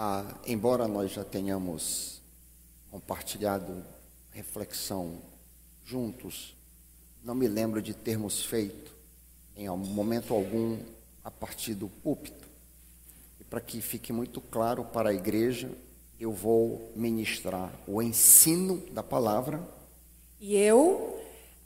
Ah, embora nós já tenhamos compartilhado reflexão juntos, não me lembro de termos feito em momento algum a partir do púlpito. E para que fique muito claro para a igreja, eu vou ministrar o ensino da palavra. E eu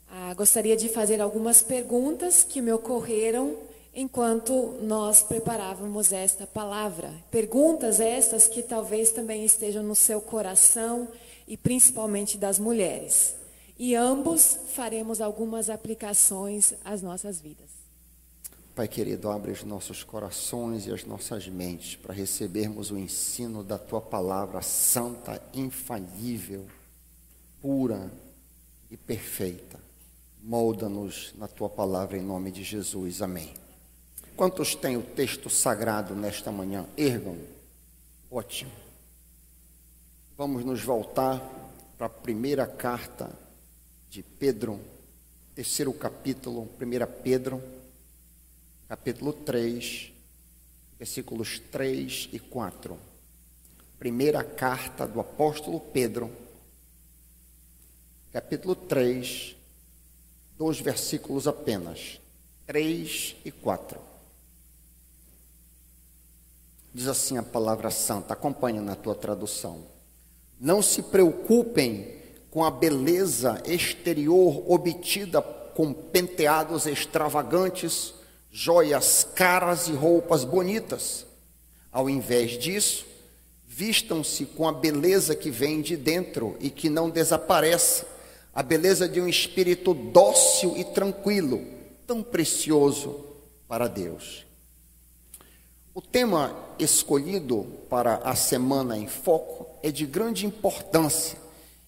ah, gostaria de fazer algumas perguntas que me ocorreram enquanto nós preparávamos esta palavra. Perguntas estas que talvez também estejam no seu coração e principalmente das mulheres. E ambos faremos algumas aplicações às nossas vidas. Pai querido, abre os nossos corações e as nossas mentes para recebermos o ensino da tua palavra santa, infalível, pura e perfeita. Molda-nos na tua palavra em nome de Jesus. Amém. Quantos têm o texto sagrado nesta manhã? Ergam. Ótimo. Vamos nos voltar para a primeira carta de Pedro, terceiro capítulo, 1 Pedro, capítulo 3, versículos 3 e 4. Primeira carta do apóstolo Pedro, capítulo 3, dois versículos apenas, 3 e 4. Diz assim a palavra santa, acompanha na tua tradução. Não se preocupem com a beleza exterior obtida com penteados extravagantes, joias caras e roupas bonitas. Ao invés disso, vistam-se com a beleza que vem de dentro e que não desaparece, a beleza de um espírito dócil e tranquilo, tão precioso para Deus. O tema escolhido para a semana em foco é de grande importância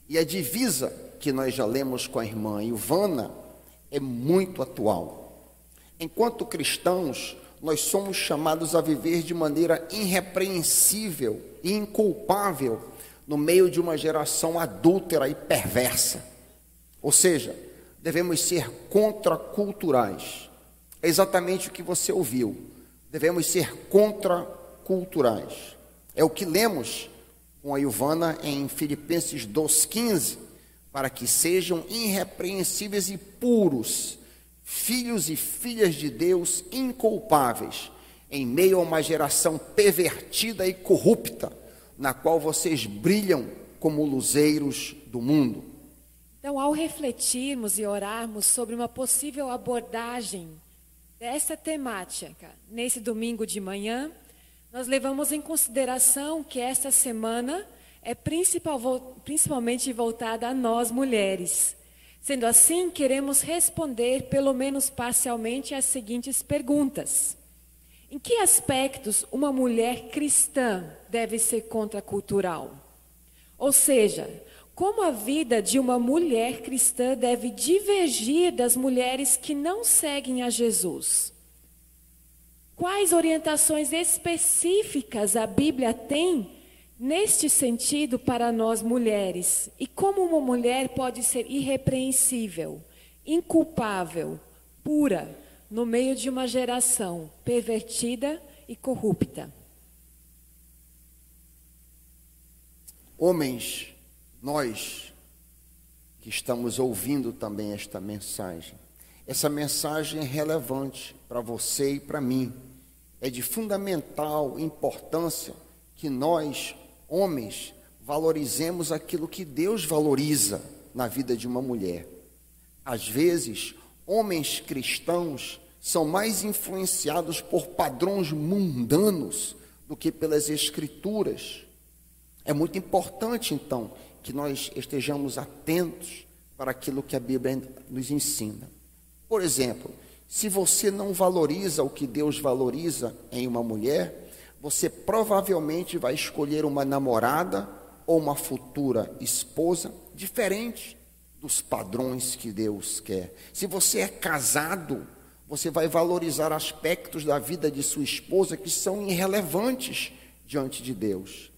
e a divisa que nós já lemos com a irmã Ivana é muito atual. Enquanto cristãos, nós somos chamados a viver de maneira irrepreensível e inculpável no meio de uma geração adúltera e perversa. Ou seja, devemos ser contraculturais. É exatamente o que você ouviu devemos ser contraculturais. É o que lemos com a Ilvana em Filipenses 2,15, para que sejam irrepreensíveis e puros, filhos e filhas de Deus inculpáveis, em meio a uma geração pervertida e corrupta, na qual vocês brilham como luzeiros do mundo. Então, ao refletirmos e orarmos sobre uma possível abordagem dessa temática nesse domingo de manhã, nós levamos em consideração que esta semana é principal, principalmente voltada a nós mulheres. Sendo assim, queremos responder, pelo menos parcialmente, as seguintes perguntas: Em que aspectos uma mulher cristã deve ser contracultural? Ou seja, como a vida de uma mulher cristã deve divergir das mulheres que não seguem a Jesus? Quais orientações específicas a Bíblia tem neste sentido para nós mulheres? E como uma mulher pode ser irrepreensível, inculpável, pura, no meio de uma geração pervertida e corrupta? Homens nós que estamos ouvindo também esta mensagem, essa mensagem é relevante para você e para mim. É de fundamental importância que nós, homens, valorizemos aquilo que Deus valoriza na vida de uma mulher. Às vezes, homens cristãos são mais influenciados por padrões mundanos do que pelas escrituras. É muito importante, então, que nós estejamos atentos para aquilo que a Bíblia nos ensina. Por exemplo, se você não valoriza o que Deus valoriza em uma mulher, você provavelmente vai escolher uma namorada ou uma futura esposa diferente dos padrões que Deus quer. Se você é casado, você vai valorizar aspectos da vida de sua esposa que são irrelevantes diante de Deus.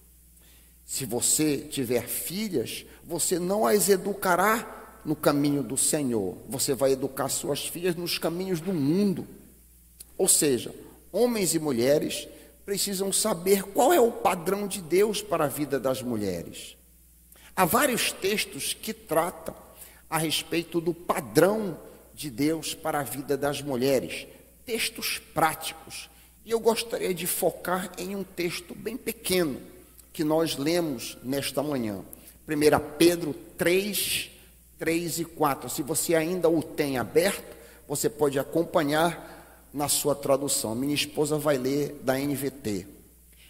Se você tiver filhas, você não as educará no caminho do Senhor, você vai educar suas filhas nos caminhos do mundo. Ou seja, homens e mulheres precisam saber qual é o padrão de Deus para a vida das mulheres. Há vários textos que tratam a respeito do padrão de Deus para a vida das mulheres, textos práticos. E eu gostaria de focar em um texto bem pequeno que nós lemos nesta manhã. 1 Pedro 3, 3 e 4. Se você ainda o tem aberto, você pode acompanhar na sua tradução. Minha esposa vai ler da NVT.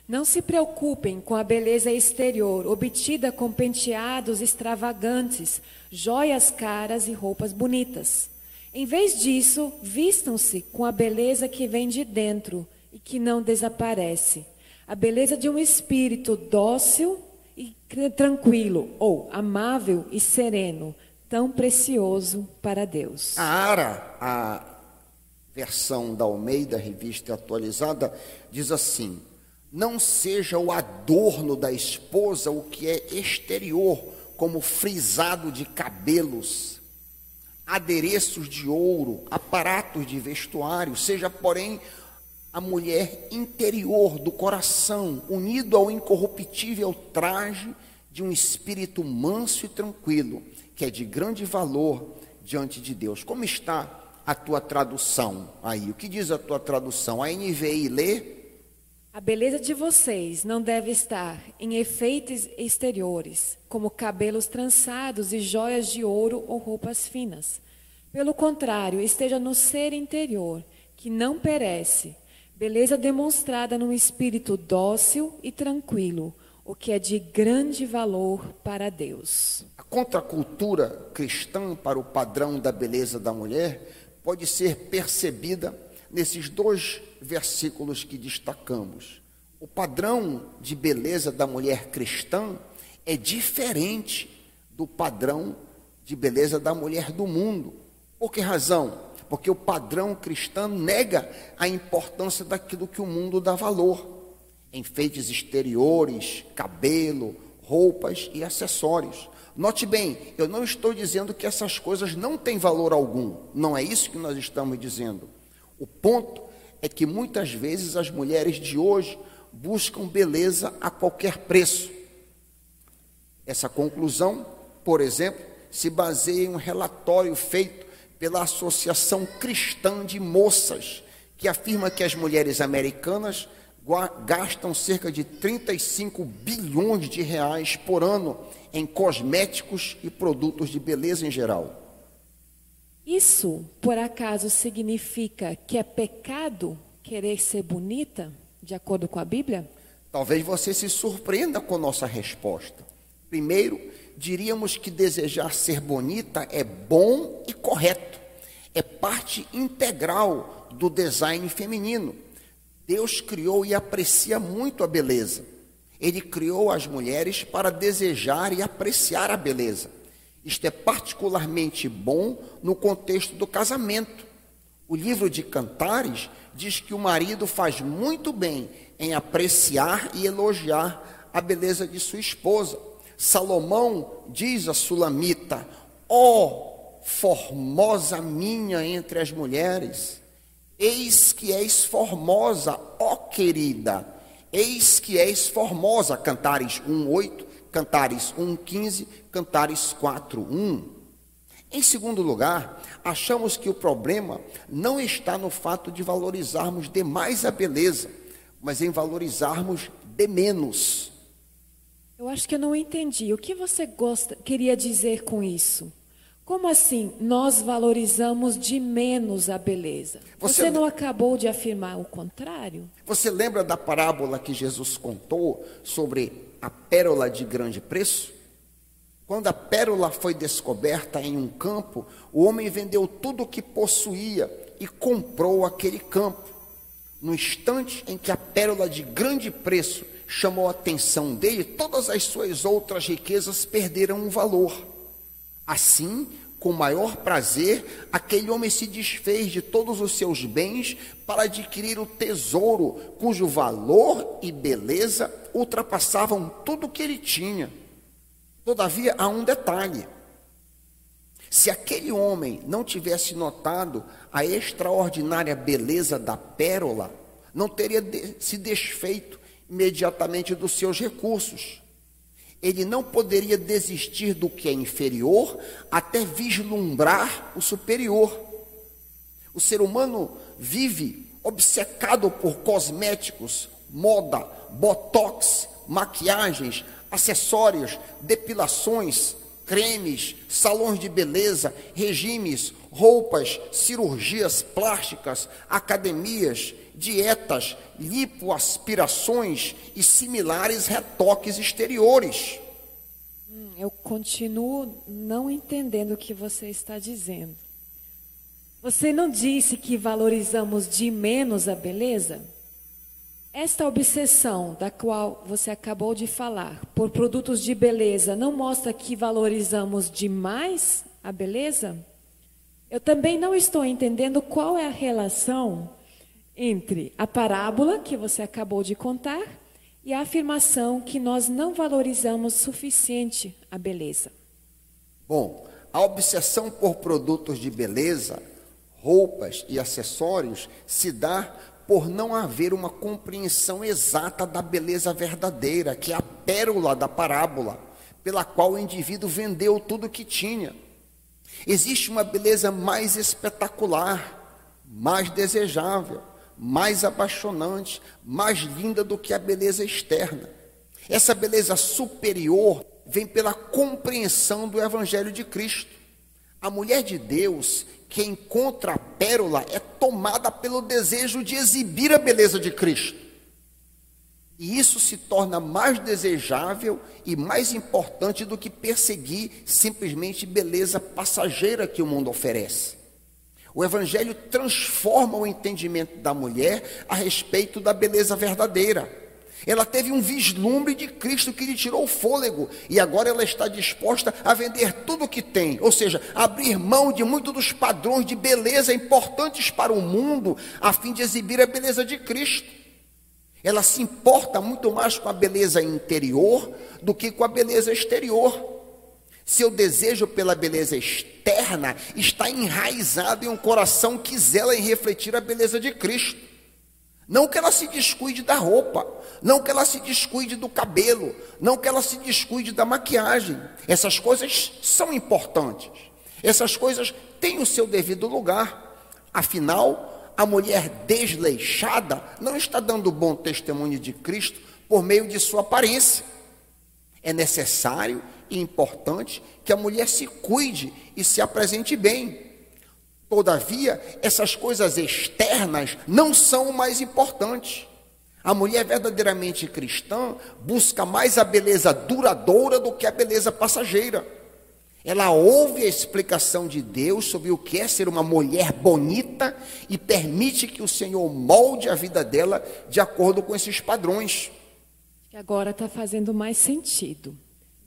Não se preocupem com a beleza exterior, obtida com penteados extravagantes, joias caras e roupas bonitas. Em vez disso, vistam-se com a beleza que vem de dentro e que não desaparece. A beleza de um espírito dócil e tranquilo, ou amável e sereno, tão precioso para Deus. A Ara, a versão da Almeida, revista atualizada, diz assim: Não seja o adorno da esposa o que é exterior, como frisado de cabelos, adereços de ouro, aparatos de vestuário, seja, porém, a mulher interior do coração, unido ao incorruptível traje de um espírito manso e tranquilo, que é de grande valor diante de Deus. Como está a tua tradução aí? O que diz a tua tradução? A NVI lê? A beleza de vocês não deve estar em efeitos exteriores, como cabelos trançados e joias de ouro ou roupas finas. Pelo contrário, esteja no ser interior, que não perece, beleza demonstrada num espírito dócil e tranquilo, o que é de grande valor para Deus. A contracultura cristã para o padrão da beleza da mulher pode ser percebida nesses dois versículos que destacamos. O padrão de beleza da mulher cristã é diferente do padrão de beleza da mulher do mundo. Por que razão? Porque o padrão cristão nega a importância daquilo que o mundo dá valor. Enfeites exteriores, cabelo, roupas e acessórios. Note bem, eu não estou dizendo que essas coisas não têm valor algum. Não é isso que nós estamos dizendo. O ponto é que muitas vezes as mulheres de hoje buscam beleza a qualquer preço. Essa conclusão, por exemplo, se baseia em um relatório feito pela Associação Cristã de Moças, que afirma que as mulheres americanas gastam cerca de 35 bilhões de reais por ano em cosméticos e produtos de beleza em geral. Isso, por acaso, significa que é pecado querer ser bonita, de acordo com a Bíblia? Talvez você se surpreenda com nossa resposta. Primeiro, diríamos que desejar ser bonita é bom e correto, é parte integral do design feminino. Deus criou e aprecia muito a beleza. Ele criou as mulheres para desejar e apreciar a beleza. Isto é particularmente bom no contexto do casamento. O livro de Cantares diz que o marido faz muito bem em apreciar e elogiar a beleza de sua esposa. Salomão diz a Sulamita: Ó oh, formosa minha entre as mulheres, Eis que és formosa, ó querida. Eis que és formosa. Cantares 1:8, Cantares 1:15, Cantares 4:1. Em segundo lugar, achamos que o problema não está no fato de valorizarmos demais a beleza, mas em valorizarmos de menos. Eu acho que eu não entendi. O que você gosta, queria dizer com isso? Como assim nós valorizamos de menos a beleza? Você, Você, não acabou de afirmar o contrário? Você lembra da parábola que Jesus contou sobre a pérola de grande preço? Quando a pérola foi descoberta em um campo, o homem vendeu tudo o que possuía e comprou aquele campo. No instante em que a pérola de grande preço chamou a atenção dele, todas as suas outras riquezas perderam o valor. Assim, com maior prazer, aquele homem se desfez de todos os seus bens para adquirir o tesouro, cujo valor e beleza ultrapassavam tudo o que ele tinha. Todavia, há um detalhe: se aquele homem não tivesse notado a extraordinária beleza da pérola, não teria se desfeito imediatamente dos seus recursos. Ele não poderia desistir do que é inferior até vislumbrar o superior. O ser humano vive obcecado por cosméticos, moda, botox, maquiagens, acessórios, depilações, cremes, salões de beleza, regimes, roupas, cirurgias plásticas, academias, dietas, lipoaspirações e similares retoques exteriores. Hum, eu continuo não entendendo o que você está dizendo. Você não disse que valorizamos de menos a beleza? Esta obsessão da qual você acabou de falar por produtos de beleza não mostra que valorizamos demais a beleza? Eu também não estou entendendo qual é a relação entre a parábola que você acabou de contar e a afirmação que nós não valorizamos suficiente a beleza. Bom, a obsessão por produtos de beleza, roupas e acessórios se dá por não haver uma compreensão exata da beleza verdadeira, que é a pérola da parábola, pela qual o indivíduo vendeu tudo o que tinha. Existe uma beleza mais espetacular, mais desejável, mais apaixonante, mais linda do que a beleza externa. Essa beleza superior vem pela compreensão do Evangelho de Cristo. A mulher de Deus que encontra a pérola é tomada pelo desejo de exibir a beleza de Cristo. E isso se torna mais desejável e mais importante do que perseguir simplesmente beleza passageira que o mundo oferece. O Evangelho transforma o entendimento da mulher a respeito da beleza verdadeira. Ela teve um vislumbre de Cristo que lhe tirou o fôlego e agora ela está disposta a vender tudo o que tem, ou seja, abrir mão de muitos dos padrões de beleza importantes para o mundo, a fim de exibir a beleza de Cristo. Ela se importa muito mais com a beleza interior do que com a beleza exterior. Seu desejo pela beleza externa está enraizado em um coração que zela em refletir a beleza de Cristo. Não que ela se descuide da roupa, não que ela se descuide do cabelo, não que ela se descuide da maquiagem. Essas coisas são importantes. Essas coisas têm o seu devido lugar. Afinal, a mulher desleixada não está dando bom testemunho de Cristo por meio de sua aparência. É necessário importante que a mulher se cuide e se apresente bem. Todavia, essas coisas externas não são o mais importantes. A mulher verdadeiramente cristã busca mais a beleza duradoura do que a beleza passageira. Ela ouve a explicação de Deus sobre o que é ser uma mulher bonita e permite que o Senhor molde a vida dela de acordo com esses padrões. Agora está fazendo mais sentido.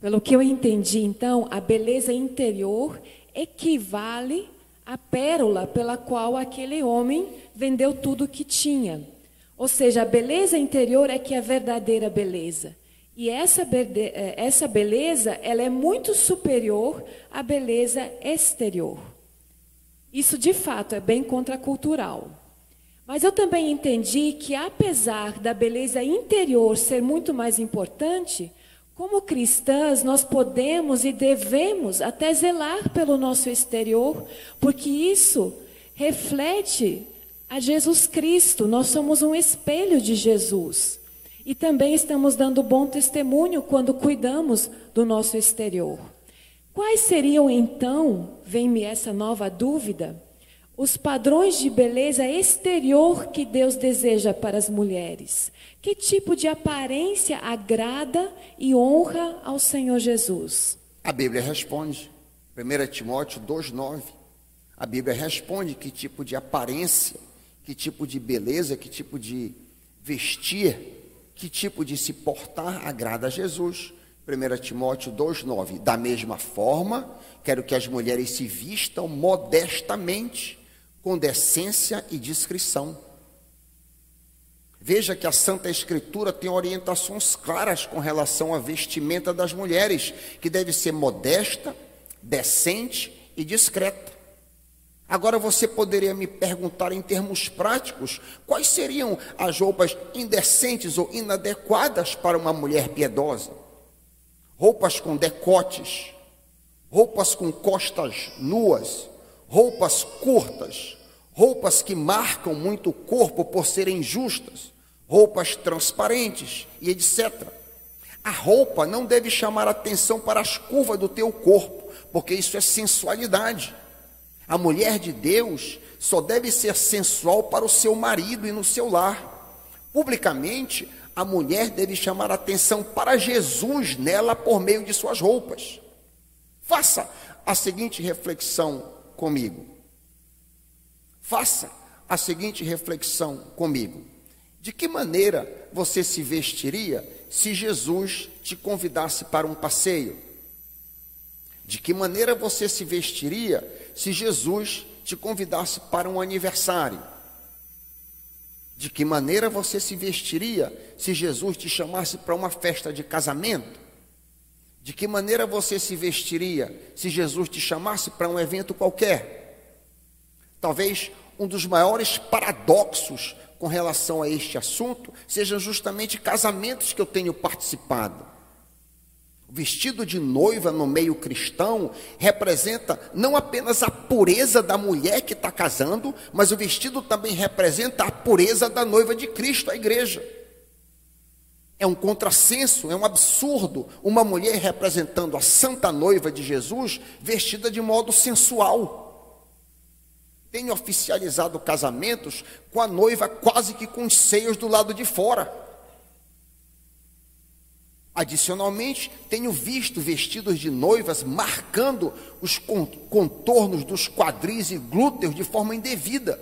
Pelo que eu entendi, então, a beleza interior equivale a pérola pela qual aquele homem vendeu tudo o que tinha. Ou seja, a beleza interior é que é a verdadeira beleza. E essa, eh, essa beleza, ela é muito superior à beleza exterior. Isso, de fato, é bem contracultural. Mas eu também entendi que, apesar da beleza interior ser muito mais importante, como cristãs, nós podemos e devemos até zelar pelo nosso exterior, porque isso reflete a Jesus Cristo. Nós somos um espelho de Jesus. E também estamos dando bom testemunho quando cuidamos do nosso exterior. Quais seriam então, vem-me essa nova dúvida, os padrões de beleza exterior que Deus deseja para as mulheres? Que tipo de aparência agrada e honra ao Senhor Jesus? A Bíblia responde. 1 Timóteo 2,9. A Bíblia responde que tipo de aparência, que tipo de beleza, que tipo de vestir, que tipo de se portar agrada a Jesus. 1 Timóteo 2,9. Da mesma forma, quero que as mulheres se vistam modestamente, com decência e discrição Veja que a Santa Escritura tem orientações claras com relação à vestimenta das mulheres, que deve ser modesta, decente e discreta. Agora você poderia me perguntar em termos práticos, quais seriam as roupas indecentes ou inadequadas para uma mulher piedosa? Roupas com decotes, roupas com costas nuas, roupas curtas, roupas que marcam muito o corpo por serem justas, roupas transparentes e etc. A roupa não deve chamar atenção para as curvas do teu corpo, porque isso é sensualidade. A mulher de Deus só deve ser sensual para o seu marido e no seu lar. Publicamente, a mulher deve chamar atenção para Jesus nela por meio de suas roupas. Faça a seguinte reflexão comigo. Faça a seguinte reflexão comigo. De que maneira você se vestiria se Jesus te convidasse para um passeio? De que maneira você se vestiria se Jesus te convidasse para um aniversário? De que maneira você se vestiria se Jesus te chamasse para uma festa de casamento? De que maneira você se vestiria se Jesus te chamasse para um evento qualquer? Talvez um dos maiores paradoxos com relação a este assunto sejam justamente casamentos que eu tenho participado. O vestido de noiva no meio cristão representa não apenas a pureza da mulher que está casando, mas o vestido também representa a pureza da noiva de Cristo, a igreja. É um contrassenso, é um absurdo uma mulher representando a santa noiva de Jesus vestida de modo sensual. Tenho oficializado casamentos com a noiva quase que com os seios do lado de fora. Adicionalmente, tenho visto vestidos de noivas marcando os contornos dos quadris e glúteos de forma indevida.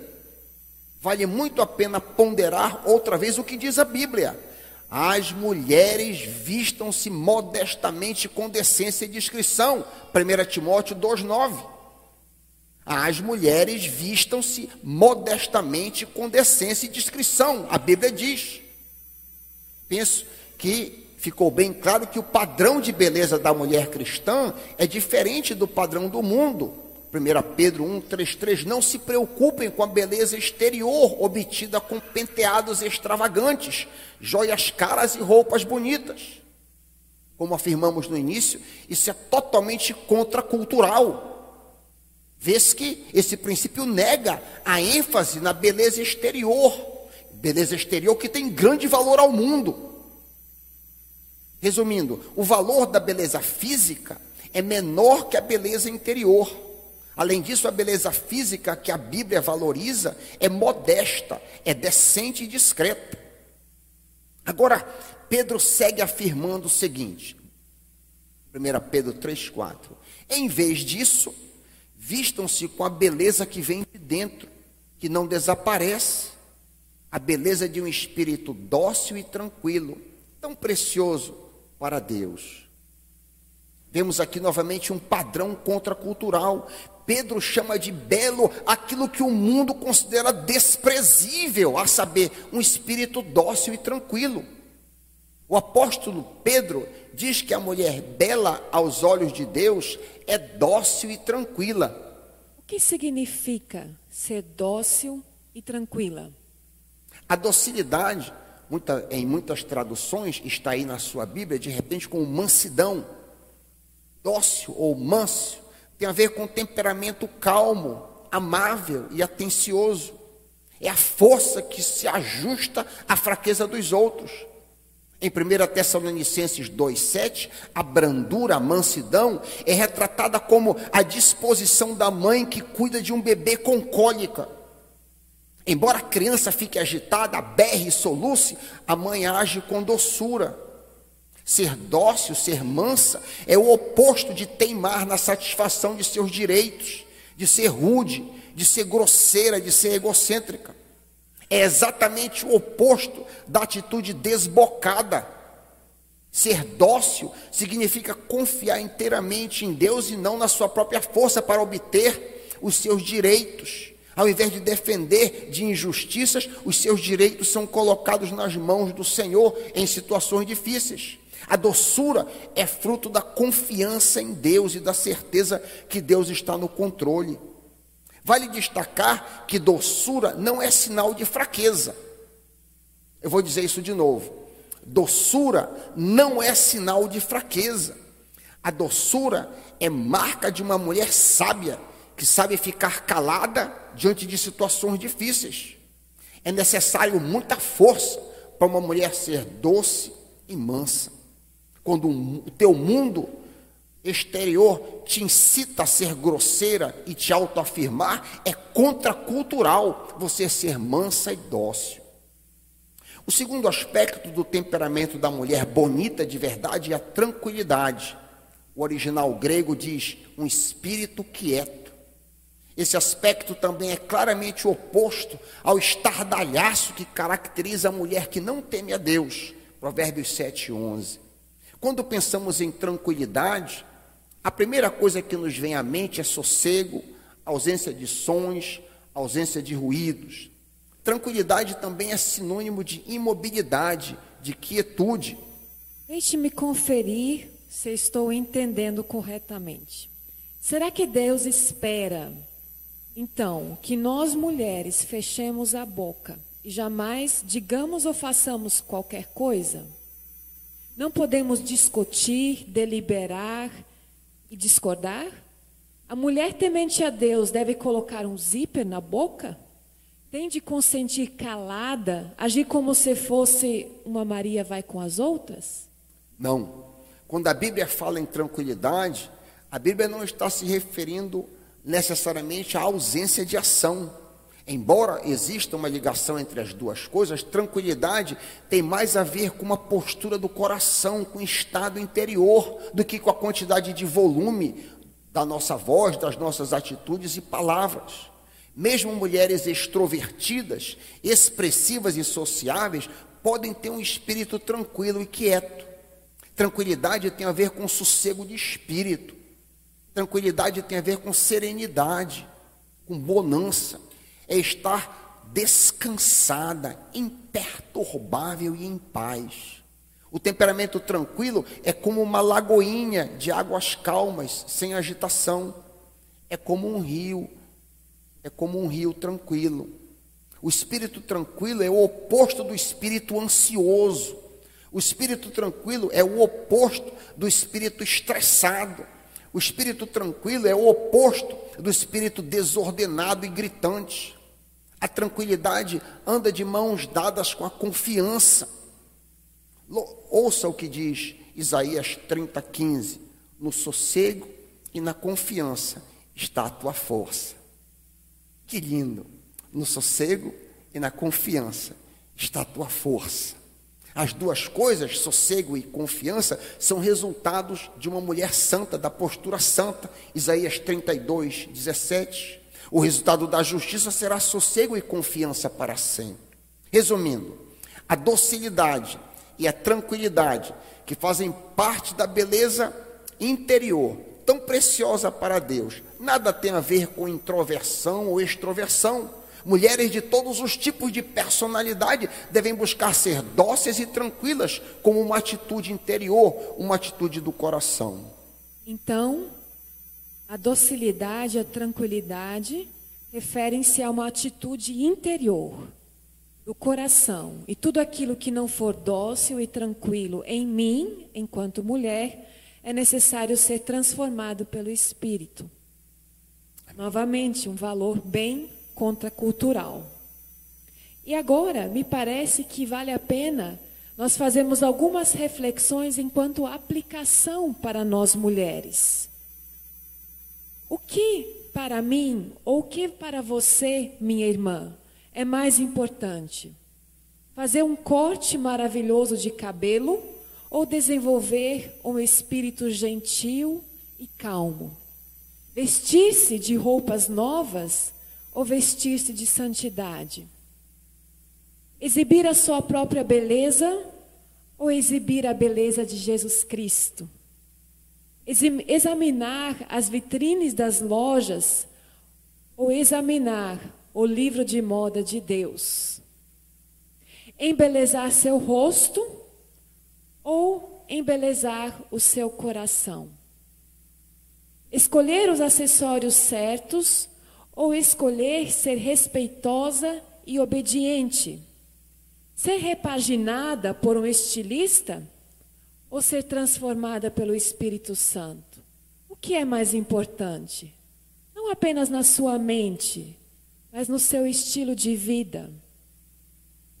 Vale muito a pena ponderar outra vez o que diz a Bíblia. As mulheres vistam-se modestamente com decência e discrição. 1 Timóteo 2,9. As mulheres vistam-se modestamente com decência e discrição. A Bíblia diz. Penso que ficou bem claro que o padrão de beleza da mulher cristã é diferente do padrão do mundo. 1 Pedro 1,33 Não se preocupem com a beleza exterior obtida com penteados extravagantes, joias caras e roupas bonitas. Como afirmamos no início, isso é totalmente contracultural. Vê-se que esse princípio nega a ênfase na beleza exterior, beleza exterior que tem grande valor ao mundo. Resumindo, o valor da beleza física é menor que a beleza interior. Além disso, a beleza física que a Bíblia valoriza é modesta, é decente e discreta. Agora, Pedro segue afirmando o seguinte: 1 Pedro 3,4: Em vez disso, vistam-se com a beleza que vem de dentro, que não desaparece, a beleza de um espírito dócil e tranquilo, tão precioso para Deus. Vemos aqui novamente um padrão contracultural. Pedro chama de belo aquilo que o mundo considera desprezível, a saber, um espírito dócil e tranquilo. O apóstolo Pedro diz que a mulher bela aos olhos de Deus é dócil e tranquila. O que significa ser dócil e tranquila? A docilidade muita, em muitas traduções, está aí na sua Bíblia, de repente, com mansidão, dócil ou manso, tem a ver com temperamento calmo, amável e atencioso. É a força que se ajusta à fraqueza dos outros. Em 1 Tessalonicenses 2,7, a brandura, a mansidão, é retratada como a disposição da mãe que cuida de um bebê com cólica. Embora a criança fique agitada, berre e soluce, a mãe age com doçura. Ser dócil, ser mansa, é o oposto de teimar na satisfação de seus direitos, de ser rude, de ser grosseira, de ser egocêntrica. É exatamente o oposto da atitude desbocada. Ser dócil significa confiar inteiramente em Deus e não na sua própria força para obter os seus direitos. Ao invés de defender de injustiças, os seus direitos são colocados nas mãos do Senhor em situações difíceis. A doçura é fruto da confiança em Deus e da certeza que Deus está no controle. Vale destacar que doçura não é sinal de fraqueza. Eu vou dizer isso de novo. Doçura não é sinal de fraqueza. A doçura é marca de uma mulher sábia, que sabe ficar calada diante de situações difíceis. É necessário muita força para uma mulher ser doce e mansa. Quando o teu mundo exterior te incita a ser grosseira e te autoafirmar, é contracultural você ser mansa e dócil. O segundo aspecto do temperamento da mulher bonita de verdade é a tranquilidade. O original grego diz um espírito quieto. Esse aspecto também é claramente oposto ao estardalhaço que caracteriza a mulher que não teme a Deus. Provérbios 7:11. Quando pensamos em tranquilidade, a primeira coisa que nos vem à mente é sossego, ausência de sons, ausência de ruídos. Tranquilidade também é sinônimo de imobilidade, de quietude. Deixe-me conferir se estou entendendo corretamente. Será que Deus espera, então, que nós mulheres fechemos a boca e jamais digamos ou façamos qualquer coisa? Não podemos discutir, deliberar e discordar? A mulher temente a Deus deve colocar um zíper na boca? Tem de consentir calada, agir como se fosse uma Maria vai com as outras? Não. Quando a Bíblia fala em tranquilidade, a Bíblia não está se referindo necessariamente à ausência de ação. Embora exista uma ligação entre as duas coisas, tranquilidade tem mais a ver com uma postura do coração, com o estado interior, do que com a quantidade de volume da nossa voz, das nossas atitudes e palavras. Mesmo mulheres extrovertidas, expressivas e sociáveis podem ter um espírito tranquilo e quieto. Tranquilidade tem a ver com sossego de espírito. Tranquilidade tem a ver com serenidade, com bonança. É estar descansada, imperturbável e em paz. O temperamento tranquilo é como uma lagoinha de águas calmas, sem agitação. É como um rio é como um rio tranquilo. O espírito tranquilo é o oposto do espírito ansioso. O espírito tranquilo é o oposto do espírito estressado. O espírito tranquilo é o oposto do espírito desordenado e gritante. A tranquilidade anda de mãos dadas com a confiança. Ouça o que diz Isaías 30, 15: No sossego e na confiança está a tua força. Que lindo! No sossego e na confiança está a tua força. As duas coisas, sossego e confiança, são resultados de uma mulher santa, da postura santa. Isaías 32, 17. O resultado da justiça será sossego e confiança para sempre. Resumindo, a docilidade e a tranquilidade que fazem parte da beleza interior tão preciosa para Deus. Nada tem a ver com introversão ou extroversão. Mulheres de todos os tipos de personalidade devem buscar ser dóceis e tranquilas, como uma atitude interior, uma atitude do coração. Então, a docilidade, a tranquilidade referem-se a uma atitude interior, do coração. E tudo aquilo que não for dócil e tranquilo em mim, enquanto mulher, é necessário ser transformado pelo Espírito. Novamente, um valor bem contracultural. E agora, me parece que vale a pena nós fazermos algumas reflexões enquanto aplicação para nós mulheres. O que para mim, ou o que para você, minha irmã, é mais importante? Fazer um corte maravilhoso de cabelo ou desenvolver um espírito gentil e calmo? Vestir-se de roupas novas ou vestir-se de santidade? Exibir a sua própria beleza ou exibir a beleza de Jesus Cristo? Examinar as vitrines das lojas ou examinar o livro de moda de Deus? Embelezar seu rosto ou embelezar o seu coração. Escolher os acessórios certos ou escolher ser respeitosa e obediente? Ser repaginada por um estilista ou ser transformada pelo Espírito Santo? O que é mais importante? Não apenas na sua mente, mas no seu estilo de vida.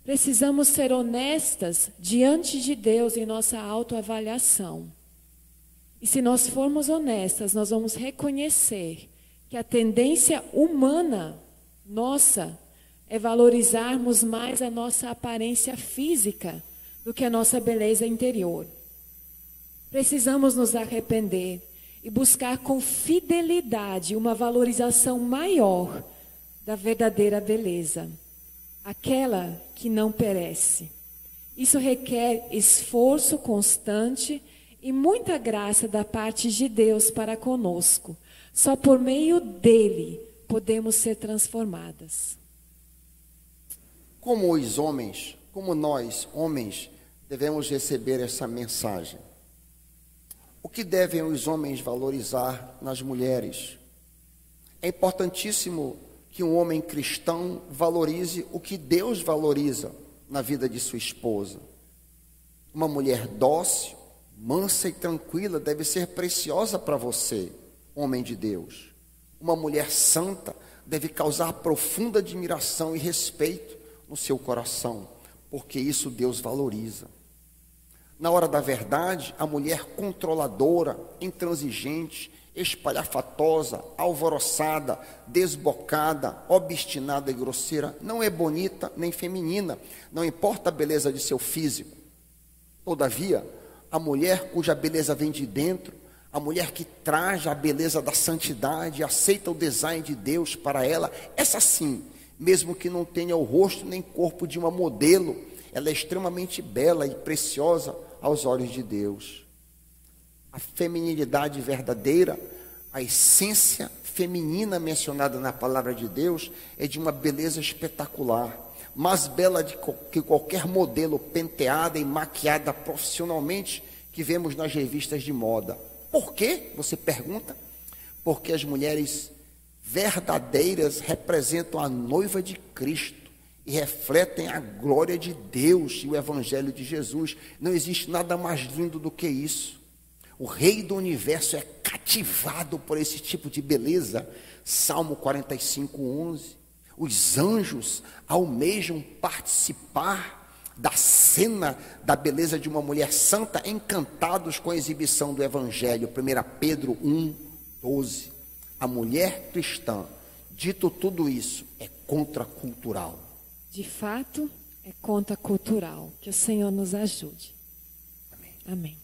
Precisamos ser honestas diante de Deus em nossa autoavaliação. E se nós formos honestas, nós vamos reconhecer que a tendência humana nossa é valorizarmos mais a nossa aparência física do que a nossa beleza interior. Precisamos nos arrepender e buscar com fidelidade uma valorização maior da verdadeira beleza, aquela que não perece. Isso requer esforço constante e muita graça da parte de Deus para conosco. Só por meio dele podemos ser transformadas. Como os homens, como nós, homens, devemos receber essa mensagem? O que devem os homens valorizar nas mulheres? É importantíssimo que um homem cristão valorize o que Deus valoriza na vida de sua esposa. Uma mulher dócil, mansa e tranquila deve ser preciosa para você, homem de Deus. Uma mulher santa deve causar profunda admiração e respeito no seu coração, porque isso Deus valoriza. Na hora da verdade, a mulher controladora, intransigente, espalhafatosa, alvoroçada, desbocada, obstinada e grosseira não é bonita nem feminina, não importa a beleza de seu físico. Todavia, a mulher cuja beleza vem de dentro, a mulher que traz a beleza da santidade, aceita o design de Deus para ela, essa sim, mesmo que não tenha o rosto nem corpo de uma modelo, ela é extremamente bela e preciosa aos olhos de Deus. A feminilidade verdadeira, a essência feminina mencionada na palavra de Deus, é de uma beleza espetacular mais bela que qualquer modelo penteada e maquiada profissionalmente que vemos nas revistas de moda. Por quê? Você pergunta? Porque as mulheres verdadeiras representam a noiva de Cristo e refletem a glória de Deus e o Evangelho de Jesus. Não existe nada mais lindo do que isso. O Rei do universo é cativado por esse tipo de beleza. Salmo 45, 11. Os anjos almejam participar da cena da beleza de uma mulher santa, encantados com a exibição do Evangelho. 1 Pedro 1, 12. A mulher cristã, dito tudo isso, é contracultural. De fato, é contracultural. Que o Senhor nos ajude. Amém. Amém.